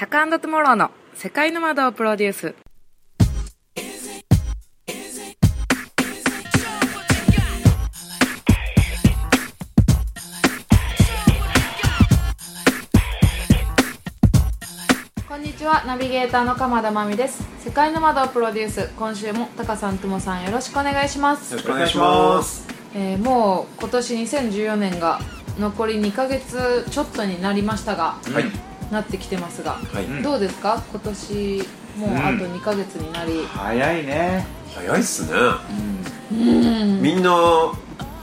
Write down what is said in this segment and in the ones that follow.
タカトゥモローの世界の窓をプロデュース。こんにちはナビゲーターの鎌田真美です。世界の窓をプロデュース。今週もタカさんともさんよろしくお願いします。よろしくお願いします。えーもう今年2014年が残り2ヶ月ちょっとになりましたが、はいなってきてますが、はい。どうですか？今年もうあと2ヶ月になり、早いね。早いっすね。みんな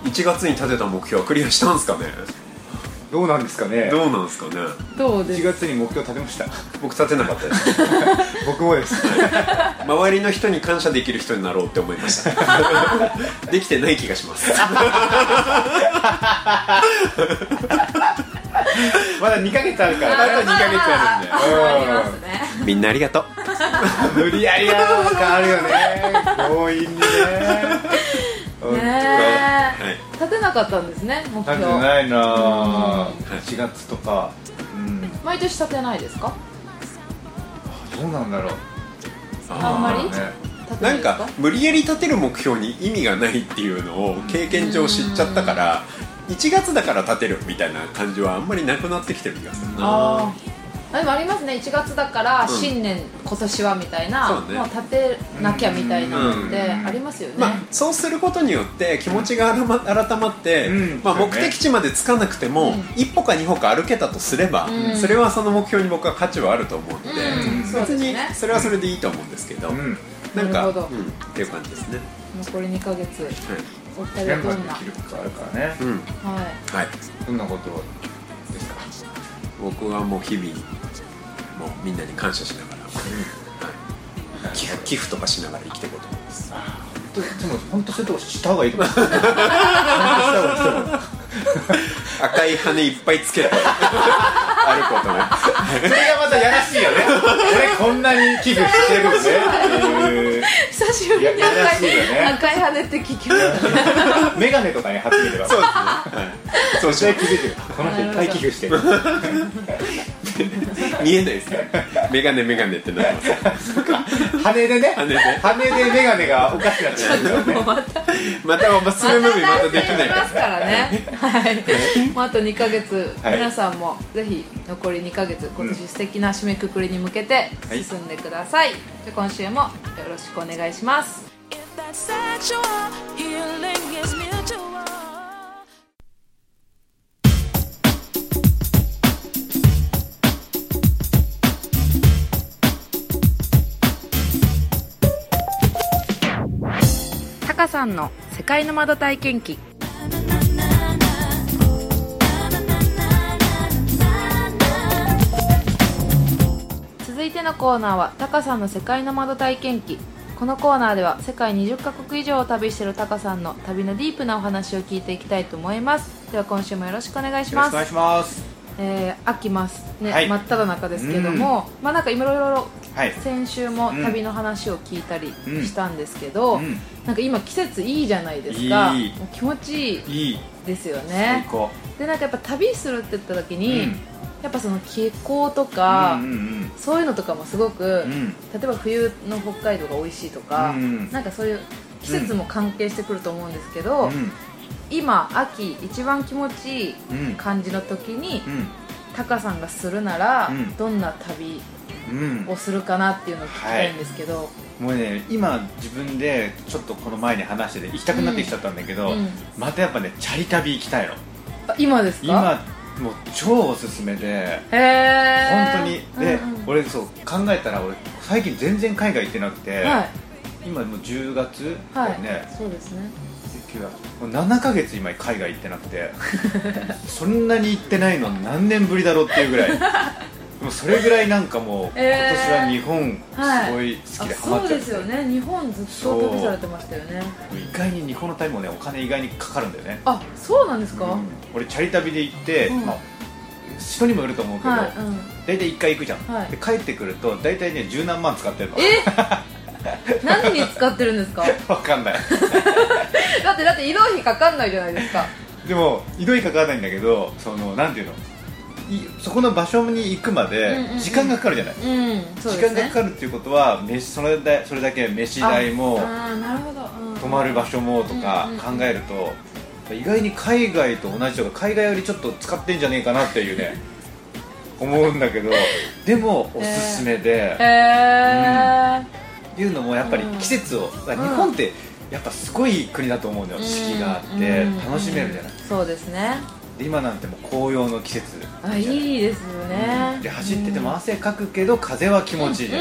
1月に立てた目標はクリアしたんすかね？どうなんですかね。どうなんですかね？1どうです？月に目標立てました。僕立てなかったです。僕もです。周りの人に感謝できる人になろうって思いました。できてない気がします まだ2ヶ月あるから。あと2ヶ月あるんで。あありますね。みんなありがとう。無理やりやるの変わるよね。強引にね。ねはいえ立てなかったんですね目立て標ないな。うん。4月とか。うん。毎年立てないですか？どうなんだろう。あんまり？ね。ないんか無理やり立てる目標に意味がないっていうのを経験上知っちゃったから1月だから立てるみたいな感じはあんまりなくなってきてる気がするあなあでもありますね。1月だからうん。新年、今年はみたいなそうね。もう立てなきゃみたいなのってうん。ありますよね、まあ、そうすることによって気持ちが改ま改まって、うん。まあ、目的地まで着かなくても、うん。一歩か二歩か歩けたとすれば、うん。それはその目標に僕は価値はあると思うので、別にねそれはそれでいいと思うんですけど、うん。なんかっていう感じですね、残り2ヶ月。はいお二人はどんな？できることあるからねうん。はい。はい、どんなことですか？僕はもう日々もうみんなに感謝しながら、はい、寄付寄付とかしながら生きていこうと思います。でも本当そういうとこした方がいいと思う本当した方がいいと思う 赤い羽いっぱいつけて。ことねそれがまたやらしいよね。俺こんなに寄付してるぜっていう久しぶりに赤い,、ね。赤い羽って聞きました。ねメガネとかに貼ってみればそうですね、はい、そうし絶よ対気づいてる。この人いっぱい寄付してる。う見えないですね。メガネメガネってなってます。羽でね。羽で。羽でメガネがおかしくなってるもうまた またまあそれムービーまたできないかますからね。はい。もうあと2ヶ月、はい。皆さんもぜひ残り2ヶ月今年素敵な締めくくりに向けてはい。進んでください、じゃあ今週もよろしくお願いしますカさんの世界の窓体験記。続いてのコーナーはタカさんの世界の窓体験記。このコーナーでは世界20カ国以上を旅しているタカさんの旅のディープなお話を聞いていきたいと思います。では今週もよろしくお願いします。よろしくお願いします。えー、秋ます。ね、はい。真っ只中ですけども、まあなんかいろいろはい。先週もうん旅の話を聞いたりうん。したんですけど、うん。なんか今季節いいじゃないですか。いい。もう気持ちいいいい。ですよ最ね高。でなんかやっぱ旅するって言った時に、うん。やっぱその気候とか、うんうんそういうのとかもすごく、うん。例えば冬の北海道が美味しいとか、うんなんかそういう季節も関係してくると思うんですけど、うん。今秋一番気持ちいいうん。感じの時に、うん。タカさんがするなら、うん。どんな旅うんをするかなっていうのを聞きたいんですけど、もうね今自分でちょっとこの前に話してて行きたくなってきちゃったんだけど、うん。またやっぱねチャリ旅行きたいの。あ今ですか？今もう超おすすめで本当に。で、うんうん。俺そう考えたら俺最近全然海外行ってなくて、はい。今もう10月だはい、よね、そうですね。19もう7ヶ月今海外行ってなくて そんなに行ってないの何年ぶりだろうっていうぐらいもうそれぐらいなんかもう、えー。今年は日本すごい好きであハマっちゃって、そうですよね。日本ずっと旅されてましたよね。意外に日本の旅もねお金意外にかかるんだよね、あそうなんですか、うん。俺チャリ旅で行って、うん。まあ、人にもよると思うけど、はい、うん、大体1回行くじゃん、はい。で帰ってくると大体ね十何万使ってるの。え？何に使ってるんですか？わかんない。だってだって移動費かかんないじゃないですか。でも移動費かからないんだけどそのなんていうの？いそこの場所に行くまでうんうんうん。時間がかかるじゃない、時間がかかるっていうことは飯それだそれだけ飯代も泊まる場所もとか考えると意外に海外と同じとか海外よりちょっと使ってんじゃねえかなっていうね 思うんだけどでもおすすめで、へえっていうのもやっぱり季節を、日本ってやっぱすごい国だと思うのよ、四季があって楽しめるじゃない、そうですね。で今なんてもう紅葉の季節あいいですよねで走ってても汗かくけど風は気持ちいい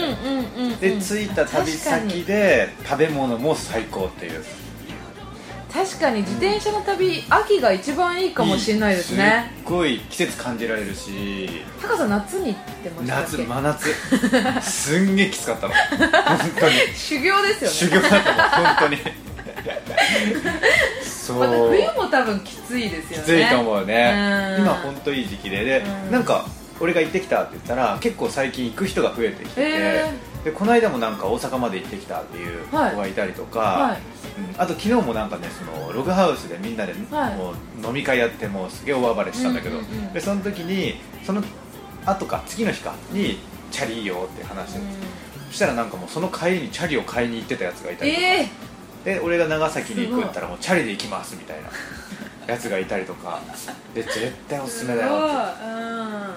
で着いた旅先で食べ物も最高っていう。確かに自転車の旅秋が一番いいかもしれないですね。すっごい季節感じられるし。高さん夏に行ってましたっけ？夏真夏。すんげえきつかったの。本当に。修行ですよね。修行だったもん本当にそう、また冬も多分きついですよね。きついと思うね。うん。今本当いい時期で。で、うん。なんか俺が行ってきたって言ったら結構最近行く人が増えてきてて、えでこの間もなんか大阪まで行ってきたっていう子はい。がいたりとか、はい。うんあと昨日もなんかねそのログハウスでみんなではいもう飲み会やってもうすげえ大暴れしたんだけど、うんうんうんでその時にその後か次の日かにチャリいいよって話。して、そしたらなんかもうその帰りにチャリを買いに行ってたやつがいたりとか、ええで俺が長崎に行くったらもうチャリで行きますみたいなやつがいたりとか。で絶対おすすめだよ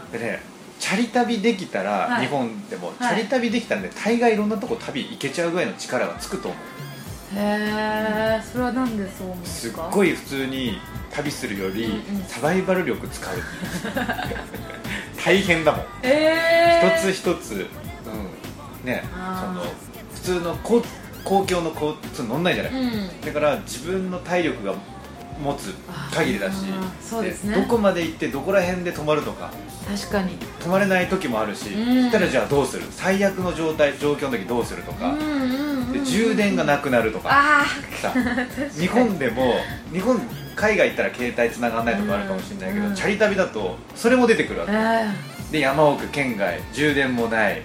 って。でねチャリ旅できたら、はい。日本でもチはい。ャリ旅できたらね大概いろんなとこ旅行けちゃうぐらいの力がつくと思う。うんへえそれはなんでそう思うんですすっかごい普通に旅するより、うんうん。サバイバル力使う。大変だもん。ええ一つ一つ、うん、ねその普通の公公共の交通乗んないじゃない、うん。だから自分の体力が持つ限りだしそうですね。どこまで行ってどこら辺で止まるとか。確かに。止まれない時もあるし、うん。たらじゃあどうする？最悪の状態状況の時どうするとか、で充電がなくなるとか。あさ 日本でも日本海外行ったら携帯繋がんないとかあるかもしれないけど、うん。チャリ旅だとそれも出てくるわけ、えで山奥県外充電もない。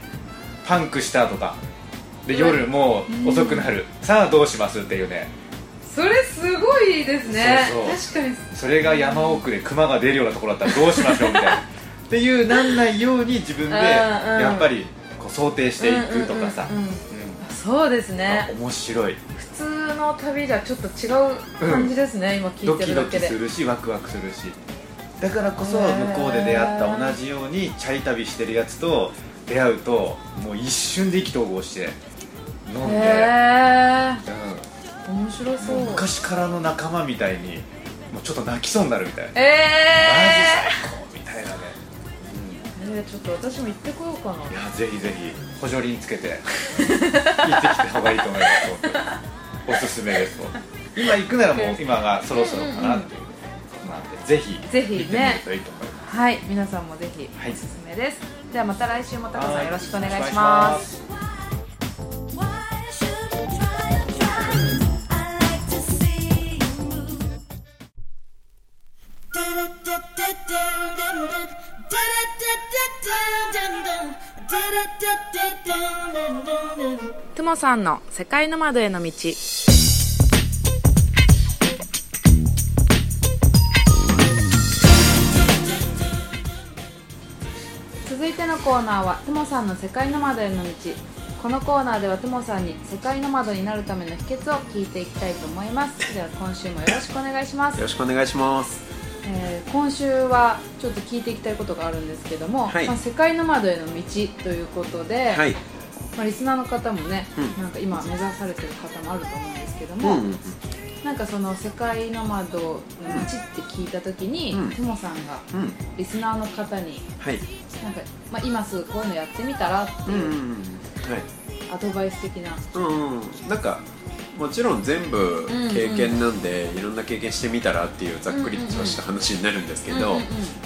パンクしたとかでうん夜もう遅くなる、さあどうしますっていうね。ーそれすごいですね。確かに。それが山奥で熊が出るようなところだったらどうしましょうみたいな。っていうなんないように自分でうんうん。やっぱりこう想定していくとかさ。うんうんうん。うん。うんそうですあね。面白い。普通の旅じゃちょっと違う感じですね、今聞いてドキドるだけで。すキるしワクワクするし。だからこそ向こうで出会った同じようにチャリ旅してるやつと出会うともう一瞬で意気投合して飲んで、へえうん面白そう。昔からの仲間みたいにもうちょっと泣きそうになるみたいな、えマジ最高みたいなね、ー、えー、ちょっと私も行ってこようかな。いやぜひぜひ補助輪つけて行ってきた方がいいと思います。おすすめです今行くならもう今がそろそろかなっていうことなんでぜひぜひね。いいと思います。はい。皆さんもぜひはいおすすめです、ではまた来週もタカさんよろしくお願いしますトモさんの世界の窓への道。続いてのコーナーは「トモさんの世界の窓への道」このコーナーではトモさんに世界の窓になるための秘訣を聞いていきたいと思います。では今週もよろしくお願いします。よろしくお願いしますえー今週はちょっと聞いていきたいことがあるんですけども、はい。まあ、世界の窓への道ということで、はい。まあ、リスナーの方もね、うんなんか今目指されてる方もあると思うんですけどうんも、うんうん。なんかその世界の窓の道って聞いた時に、うん。トモさんがうんリスナーの方にはい。なんか、まあ、今すぐこういうのやってみたらってうんうんいううん。はい。アドバイス的な、うんうん。なんかもちろん全部経験なんで、いろんな経験してみたらっていうざっくりとした話になるんですけど、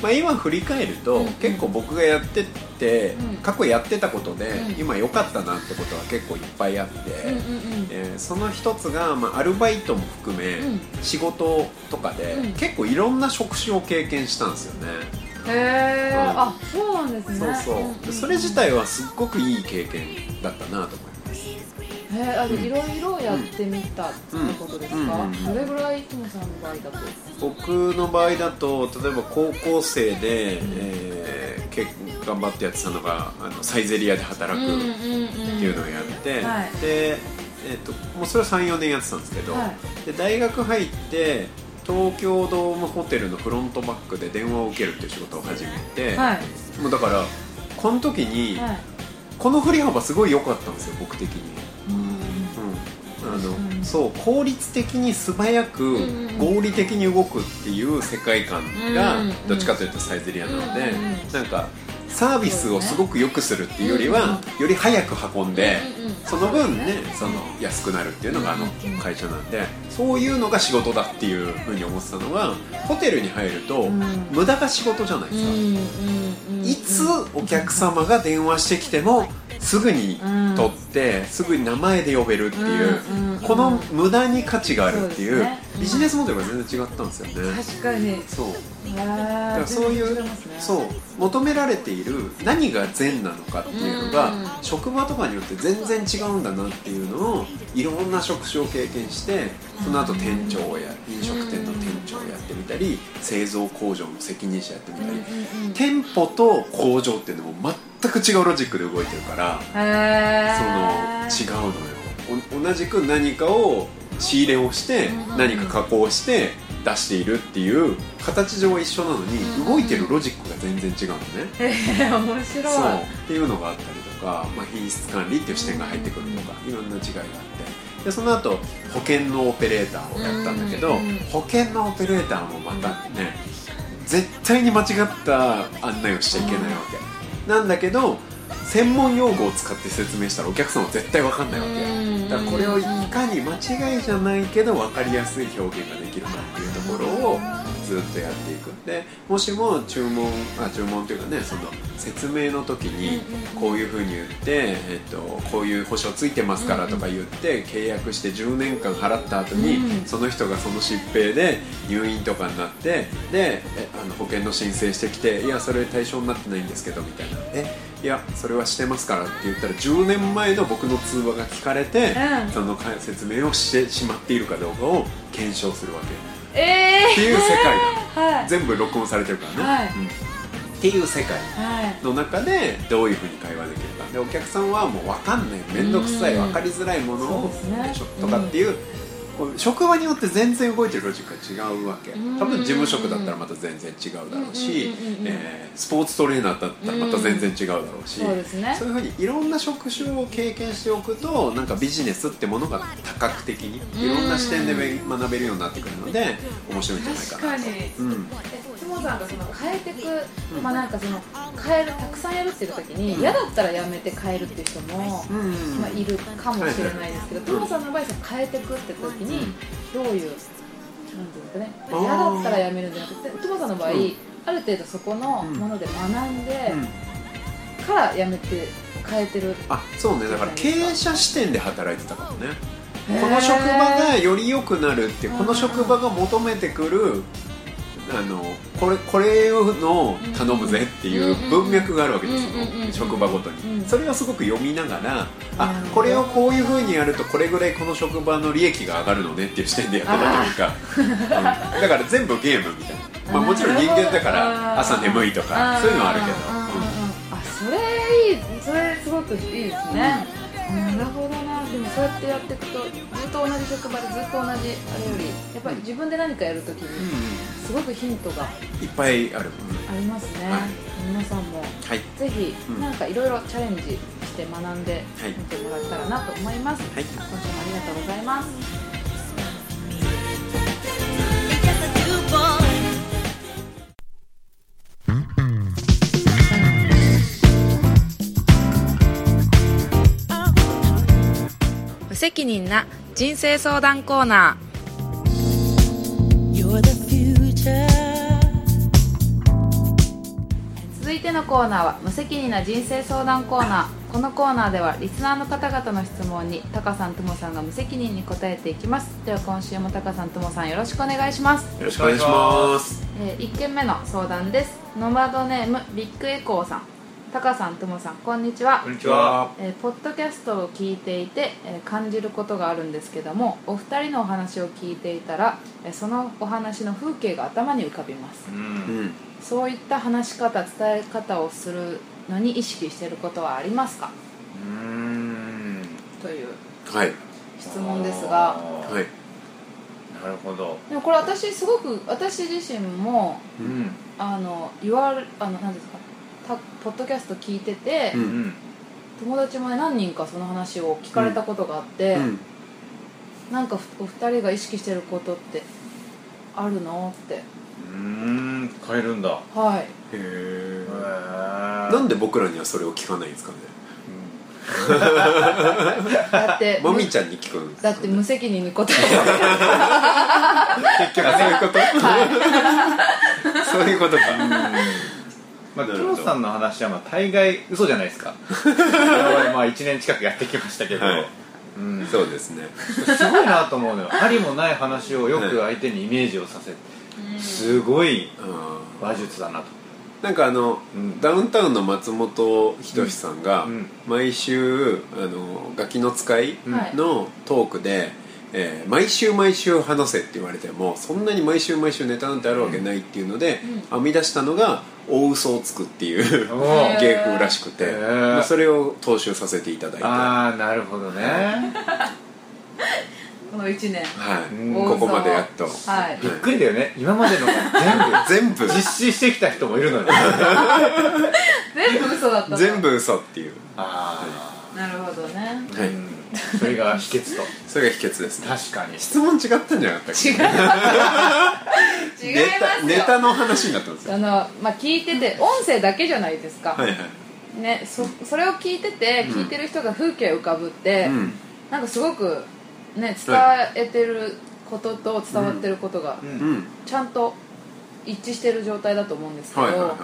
まあ、今振り返ると、結構僕がやってって、うん。過去やってたことで、うん。今良かったなってことは結構いっぱいあって、えーその一つが、まあ、アルバイトも含め、うん。仕事とかで、うん。結構いろんな職種を経験したんですよね、へえ、うん。あそうなんですね。そうそう、それ自体はすっごくいい経験だったなと思えあでいろいろやってみたってことですか、うん。うん。どれぐらいトモさんの場合だと僕の場合だと例えば高校生で、えー結頑張ってやってたのがあのサイゼリヤで働くっていうのをやって、はい。で、えー、ともうそれは34年やってたんですけど、はで大学入って東京ドームホテルのフロントバックで電話を受けるっていう仕事を始めて、はい。もうだからこの時に、はい。この振り幅すごい良かったんですよ僕的に。うん、あの、うんそう効率的に素早く合理的に動くっていう世界観がうん。どっちかというとサイゼリヤなのでうん。うん。なんかサービスをすごく良くするっていうよりはより早く運んでその分ねその安くなるっていうのがあの会社なんでそういうのが仕事だっていうふうに思ってたのがホテルに入るとうん。無駄が仕事じゃないですか。いつお客様が電話してきてもすぐに取って、すぐに名前で呼べるっていう、この無駄に価値があるっていうビジネスモデルが全然違ったんですよね、確かに。そう。へだかえらそういう、そう。求められている何が善なのかっていうのが、うん。職場とかによって全然違うんだなっていうのをいろんな職種を経験してその後店長をや飲食店の店長をやってみたり製造工場の責任者やってみたり、店舗と工場っていうのも全く違うロジックで動いてるからその違うのよ。お同じく何かを仕入れをしてうん何か加工して出しているっていう形上は一緒なのにうん動いてるロジックが全然違うのね。へえ面白い。そう。っていうのがあったりとか、まあ、品質管理っていう視点が入ってくるとかいろんな違いがあって。でその後保険のオペレーターをやったんだけど、保険のオペレーターもまたね絶対に間違った案内をしちゃいけないわけ、なんだけど専門用語を使って説明したらお客さんは絶対分かんないわけ、だからこれをいかに間違いじゃないけど分かりやすい表現ができるかっていうところをずっとやっていくでもしも注文あ注文というかねその説明の時にこういうふうに言って、えっと、こういう保証ついてますからとか言って契約して10年間払った後に、うんその人がその疾病で入院とかになってでえあの保険の申請してきて「いやそれ対象になってないんですけど」みたいな「えいやそれはしてますから」って言ったら10年前の僕の通話が聞かれて、うん。そのか説明をしてしまっているかどうかを検証するわけええっていう世界。なのはい。全部録音されてるからね、はい。うん。っていう世界。はい。の中でどういうふうに会話できるか。でお客さんはもう分かんない。面倒くさい。うん。分かりづらいものをね。しょ。とかっていう、こう職場によって全然動いてるロジックが違うわけ。うん。多分事務職だったらまた全然違うだろうしスポーツトレーナーだったらまた全然違うだろうし、ね。そういうふうにいろんな職種を経験しておくとなんかビジネスってものが多角的にいろんな視点でべ学べるようになってくるので面白いんじゃないかなと。うん。さんがその変えてく、まあなんかその変えるたくさんやるっていう時に嫌だったらやめて変えるっていう人も、うん。まあ、いるかもしれないですけど、はいトモさんの場合その変えてくって時にどういうなんていうんですかね嫌だったらやめるんじゃなくてトモさんの場合、うん。ある程度そこのもので学んでうん。からやめて変えてる、あそうね。だから経営者視点で働いてたかもね。この職場がより良くなるっていうこの職場が求めてくるあのこれこれの頼むぜっていう文脈があるわけですよ。職場ごとうん。にそれをすごく読みながらあこれをこういうふうにやるとこれぐらいこの職場の利益が上がるのねっていう視点でやってたというか、うん。だから全部ゲームみたいな、まあ、もちろん人間だから朝眠いとかそういうのはあるけど、あそれいい。それすごくいいですね、なるほどな。でもそうやってやっていくとずっと同じ職場でずっと同じあれよりやっぱり自分で何かやるときにすごくヒントがいっぱいある、ありますね、はい。皆さんも。はい。ぜひうん。なんかいろいろチャレンジして学んではい。みてもらったらなと思います、はい。今週もありがとうございます.無責任な人生相談コーナ You're てのコーナーは無責任な人生相談コーナー。このコーナーではリスナーの方々の質問にタカさんともさんが無責任に答えていきます。では今週もタカさんともさんよろしくお願いします、よろしくお願いします。え1件目の相談です。ノマドネームビッグエコーさん。タカさんともさんこんにちは。こんにちは。えーポッドキャストを聞いていて、えー感じることがあるんですけどもお二人のお話を聞いていたら、えーそのお話の風景が頭に浮かびます。ううんんそういった話し方伝え方をするのに意識していることはありますか？うーん。というはい。質問ですが。はい。なるほど。でもこれ私すごく私自身もうん。あの言われあの何ですかたポッドキャスト聞いてて、ううん。ん友達もね何人かその話を聞かれたことがあって、うん。なんかふお二人が意識してることってあるの？ってうーん変えるんだ。はい。へえへなんで僕らにはそれを聞かないんですかね？だって もみちゃんに聞くんですだって無責任に答え結局そういうこと？そういうことか。まあ、キョロさんの話はまあ大概嘘じゃないですか。まあ1年近くやってきましたけど、はい。うん、そうですね。すごいなと思うのよ。ありもない話をよく相手にイメージをさせてすごいあ話術だなと。ーなんかあの、うん。ダウンタウンの松本人志さんが、うん。毎週あのガキの使いはいのトークで、えー毎週毎週話せって言われてもそんなに毎週毎週ネタなんてあるわけないっていうので、編み出したのが大嘘をつくっていう芸風らしくて、それを踏襲させていただいて。はああなるほどね この1年。うんいここまでやっと。はい。びっくりだよね。今までのが全部。全部。実施してきた人もいるのに。全部嘘だったの全部嘘っていう。あなるほどね。あ、はい。うん。それが秘訣と。それが秘訣ですね。確かに。質問違ったんじゃなかったっけ？違います違いネタますよ。ネタの話になったんですよ。あの、まあ、聞いてて音声だけじゃないですか、はいはい。ね、そそれを聞いててうん。聞いてる人が風景浮かぶって、うん。なんかすごく、ね、伝えてることと伝わってることがちゃんと一致してる状態だと思うんですけど、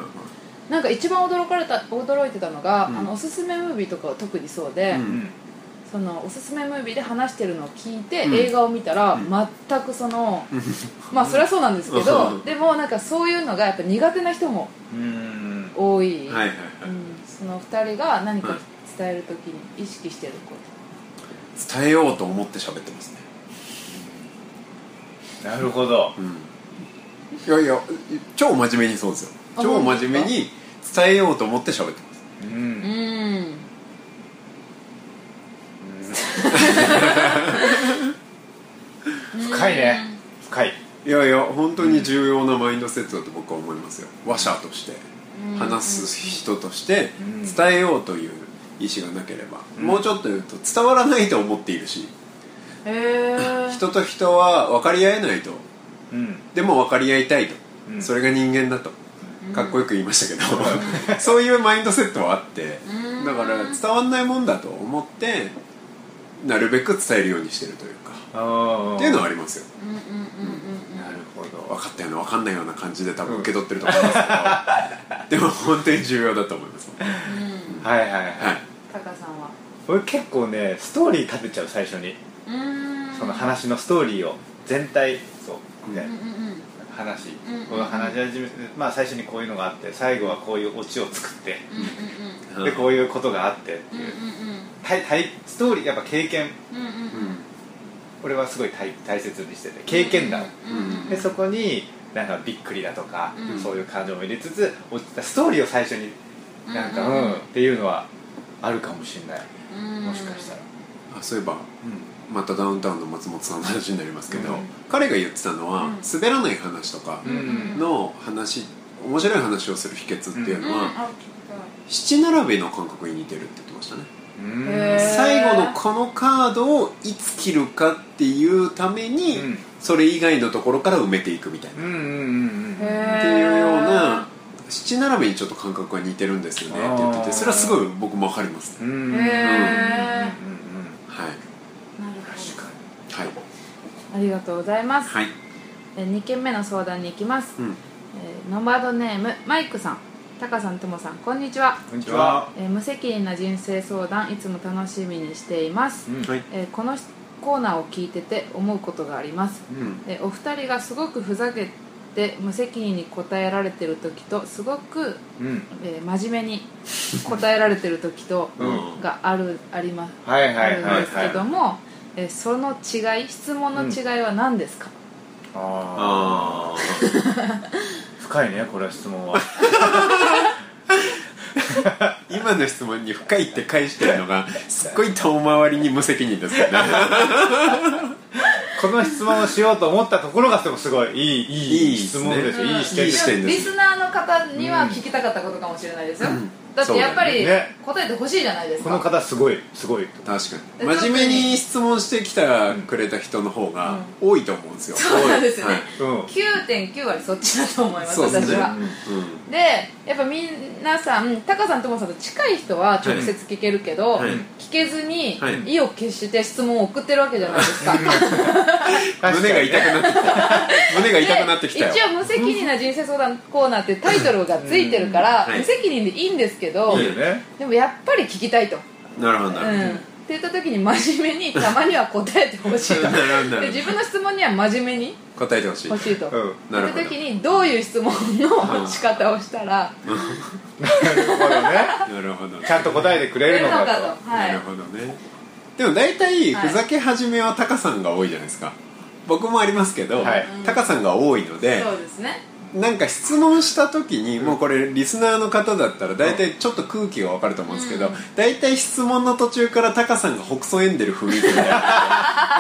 なんか一番驚かれた驚いてたのが、うん。あのおすすめムービーとかは特にそうで、うん。うんそのおすすめムービーで話してるのを聞いて、うん。映画を見たら、うん。全くそのまあそれはそうなんですけど、うん。でもなんかそういうのがやっぱ苦手な人もうん。多い、その2人が何か伝えるときに意識してるこ伝えようと思って喋ってますね。なるほど。うん。いやいや超真面目にそうですよ。あ超真面目に伝えようと思って喋ってます。うとうん。ん 深いね。深い。いやいや本当に重要なマインドセットだと僕は思いますよ。話者としてうん。話す人としてうん。伝えようという意思がなければ、うん。もうちょっと言うと伝わらないと思っているし、へえ人と人は分かり合えないと。うん。でも分かり合いたいと、うん。それが人間だと。かっこよく言いましたけど、そういうマインドセットはあって。うん。だから伝わんないもんだと思ってなるべく伝えるようにしてるというか。っていうのはありますよ。うんうんうんうんなるほど。分かったような。分かんないような感じで多分受け取ってると思いますけど、でも本当に重要だと思いますはいはいはい、はいタカさんは？俺結構ねストーリー立てちゃう最初に。うーん。その話のストーリーを全体そうねうんうんうん話うんうん。うんこの話し始めてまあ最初にこういうのがあって最後はこういうオチを作ってうんうんでこういうことがあってってう。んうんいうたいたいストーリーやっぱ経験。うんうんうん。俺はすごい大大切にしてて経験談。うんうんでそこになんかびっくりだとか、うん。そういう感情も入れつつストーリーを最初になんかううんっていうのはあるかもしれない。うん。もしかしたら、あそういえばまたダウンタウンの松本さんの話になりますけど、うん。彼が言ってたのは、うん。滑らない話とかうん。の話面白い話をする秘訣っていうのは、七並べの感覚に似てるって言ってましたね。最後のこのカードをいつ切るかっていうために、うん。それ以外のところから埋めていくみたいな、うんうんうんうん。へー。っていうような七並べにちょっと感覚が似てるんですよねって言っててそれはすごい僕も分かりますね、うん。へー。うんうんうんはい。なるほ確かはい。どありがとうございます、はい。え2件目の相談に行きます、うん。えーノマドネームマイクさん。タカさんともさんこんにちは、にこんにちは。えー無責任な人生相談いつも楽しみにしています、うん。はい。えーこのコーナーを聞いてて思うことがあります、うん。えーお二人がすごくふざけで無責任に答えられてる時とすごく、うん。えー真面目に答えられてる時と、うん。があるあります、はいはいあはいはい。るんですけども、えーその違い質問の違いは何ですか、あああ 深いねこれは質問は。あ 今の質問に深いって返してるのがすっごい遠回りに無責任ですよね この質問をしようと思ったところがでもすごいいいいいいい質問です。ようんいい視点です。リスナーの方には聞きたかったことかもしれないですよ、だってやっぱり答えてほしいじゃないですか。この方すごいすごい。確かに。真面目に質問してきたくれた人の方が多いと思うんですよ、そうなんですよね、はい。うん。9.9割そっちだと思います私は、うんでやっぱ皆さんタカさんともさんと近い人は直接聞けるけど、はい。聞けずに、はい。意を決して質問を送ってるわけじゃないですか。胸が痛くなってきた。胸が痛くなってきた。一応無責任な人生相談コーナーってタイトルがついてるから、無責任でいいんですけど、でもやっぱり聞きたいと、なるほどなるほど、うん、って言った時に真面目にたまには答えてほしいと。で自分の質問には真面目に答えてほしい。欲しいと、うんなるほど。時にどういう質問の仕方をしたら。なるほどね。なるほど。ちゃんと答えてくれるのかと。とはないるほどね。でも大体はい。ふざけ始めはタカさんが多いじゃないですか。僕もありますけど、はい。タカさんが多いのでそうですねなんか質問した時にもうこれリスナーの方だったら大体ちょっと空気が分かると思うんですけど、うん。大体質問の途中からタカさんが北総エンデル雰囲気みたいなのが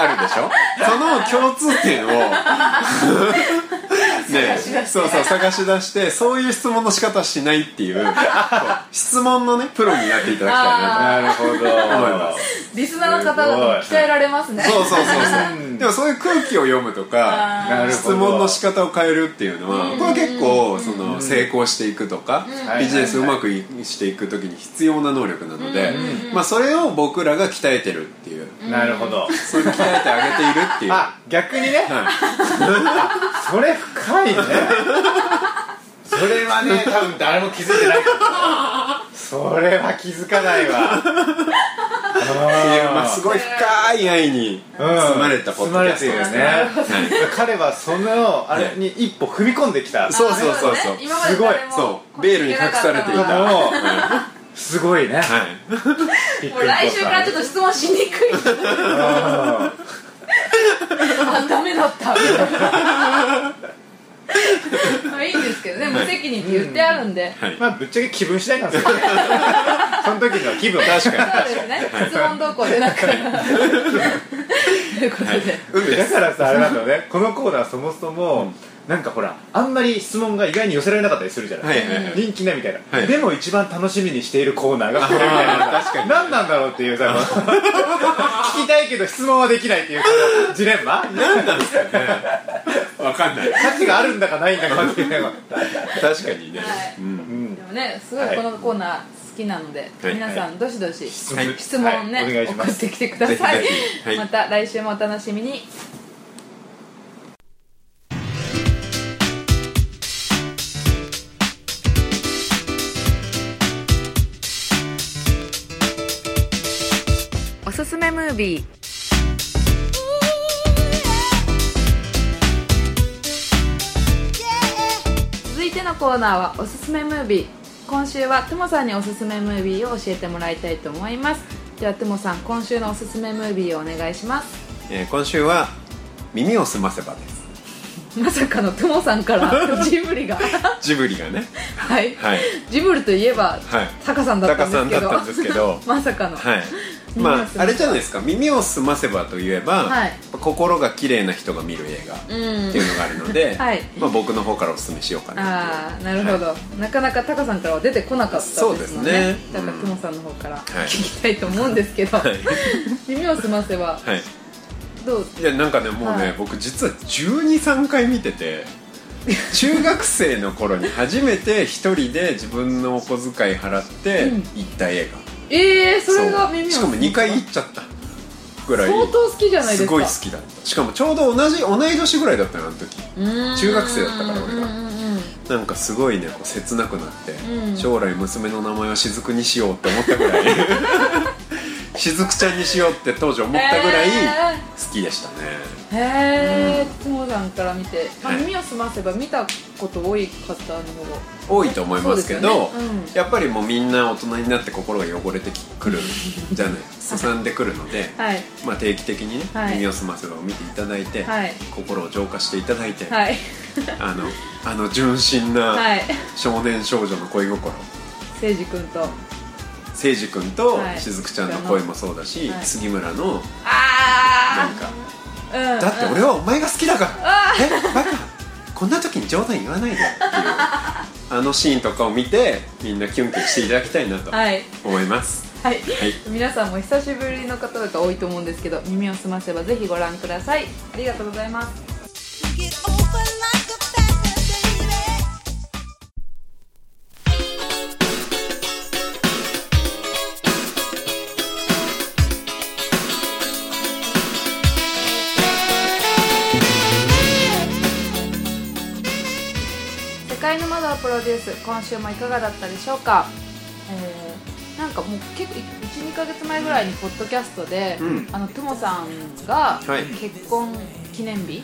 あるでしょ？その共通点をね探し出してそうそう探し出してそういう質問の仕方はしないっていう質問のねプロになっていただきたいななるほど。思います。リスナーの方々も鍛えられますね。とそうそうそうそう。う んでもそういう空気を読むとか質問の仕方を変えるっていうのはうん。これは結構その成功していくとかうんビジネスうまくしていく時に必要な能力なのでうん。まあそれを僕らが鍛えてるっていう。なるほど。それを鍛えてあげているっていう。はあ逆にね。い。それ深いね。それはね 多分誰も気づいてないそれは気づかないわ。っていうまあすごい深い愛に包まれたポッドキャストですね。包まれてるよね彼はそのあれに一歩踏み込んできた。そうそうそうそう。今まで誰もそう。ベールに隠されていた。すごいね。はい。もう来週からちょっと質問しにくい。うん。あダメだった。みたいなまあいいんですけどね無責任って言ってあるんで、はい。まあぶっちゃけ気分次第なんですよ。ね その時の気分。確かに。そうですね。質問動向でなく。とい。うことで、運ですだからさあれなんだよね。このコーナーそもそも、なんかほらあんまり質問が意外に寄せられなかったりするじゃない、はいはいはい。人気ないみたいな、はい。でも一番楽しみにしているコーナーが。これみたいな確かに。何なんだろうっていうさ 聞きたいけど質問はできないっていうジレンマ？何なんですかねわかんない。価値があるんだかないんだか。ってい確かにね。はい。うん。うんでもねすごいこのコーナー好きなので、はい。皆さんどしどし質問。をね、はい。お願い。します送ってきてください。また来週もお楽しみに。おすすめムービーてのコーナーはおすすめムービー。今週はトモさんにおすすめムービーを教えてもらいたいと思います。ではトモさん今週のおすすめムービーをお願いします。えー今週は「耳をすませば」です。まさかのトモさんから ジブリが。ジブリがね。はい、はい。ジブリといえばはい。タカさんだったんですけど。タカさんだったんですけど。まさかの、はいまああれじゃないですか「耳をすませば」といえば、はい。心が綺麗な人が見る映画うんっていうのがあるので、はい。まあ、僕の方からおすすめしようかなああなるほど、なかなかタカさんからは出てこなかったですね。そうですね。だからうん。トモさんの方からい。聞きたいと思うんですけど、はい、耳をすませば。はい、どう？いやなんかねもうね、はい。僕実は123回見てて 中学生の頃に初めて一人で自分のお小遣い払ってうん。行った映画、ええー、それがう。耳をしかも2回行っちゃったぐらい。相当好きじゃないですすかごい好きだったしかもちょうど同じ同い年ぐらいだったのあの時。中学生だったから俺がなんかすごいねこう切なくなって、うん。将来娘の名前は雫にしようって思ったぐらい しずくちゃんにしようって当時思ったぐらいえ好きでしたね、へえともさんから見て、まあ、はい耳を澄ませば見たこと多い方の方が多いと思いますけどそうですよね。やっぱりもうみんな大人になって心が汚れてくるじゃない すさんでくるので、はい。まあ、定期的にね、はい。耳を澄ませばを見ていただいて、はい。心を浄化していただいて、はい。あのあの純真なはい。少年少女の恋心。誠司君と誠司君とはい。しずくちゃんの恋もそうだし、はい。杉村のあなんか。あ、うん、だって俺はお前が好きだから。え？バカ？こんな時に冗談言わないでっていう。あのシーンとかを見てみんなキュンキュンしていただきたいなとはい。思います、はい、はい。皆さんも久しぶりの方が多いと思うんですけど耳を澄ませばぜひご覧ください。ありがとうございますロデュース今週もいかがだったでしょうか、えーなんかもう結構12か月前ぐらいにポッドキャストで、うん。あのトモさんがはい。結婚記念日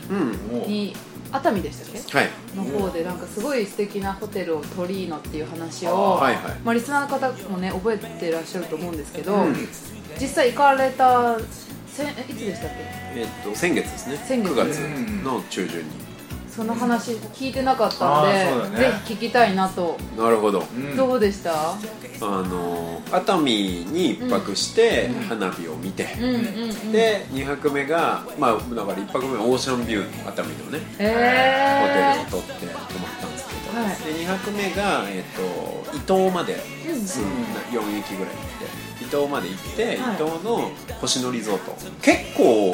に熱海でしたっけ？はい。の方でなんかすごい素敵なホテルをトリーノっていう話を、はいはい。まあ、リスナーの方もね覚えてらっしゃると思うんですけど、うん。実際行かれたせえいつでしたっけ？えっと先月ですね。先月。9月の中旬にその話聞いてなかったので、ね。ぜひ聞きたいなと、なるほど。うん。どうでした？あの熱海に一泊して花火を見て、うんうんうん。で2泊目がまあだから1泊目はオーシャンビュー熱海のねえホテルを取って泊まったんですけど、はい。で2泊目が、えっと伊東まで住ん。だ4駅ぐらい行って。伊東まで行って、はい。伊東の星野リゾート。結構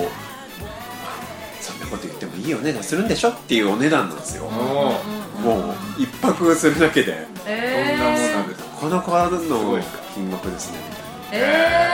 まあそんなこと言ってもいいお値段するんでしょっていうお値段なんですよ、ももう一泊するだけでえそんなもんなんですなかなかの金額ですねみたいな。え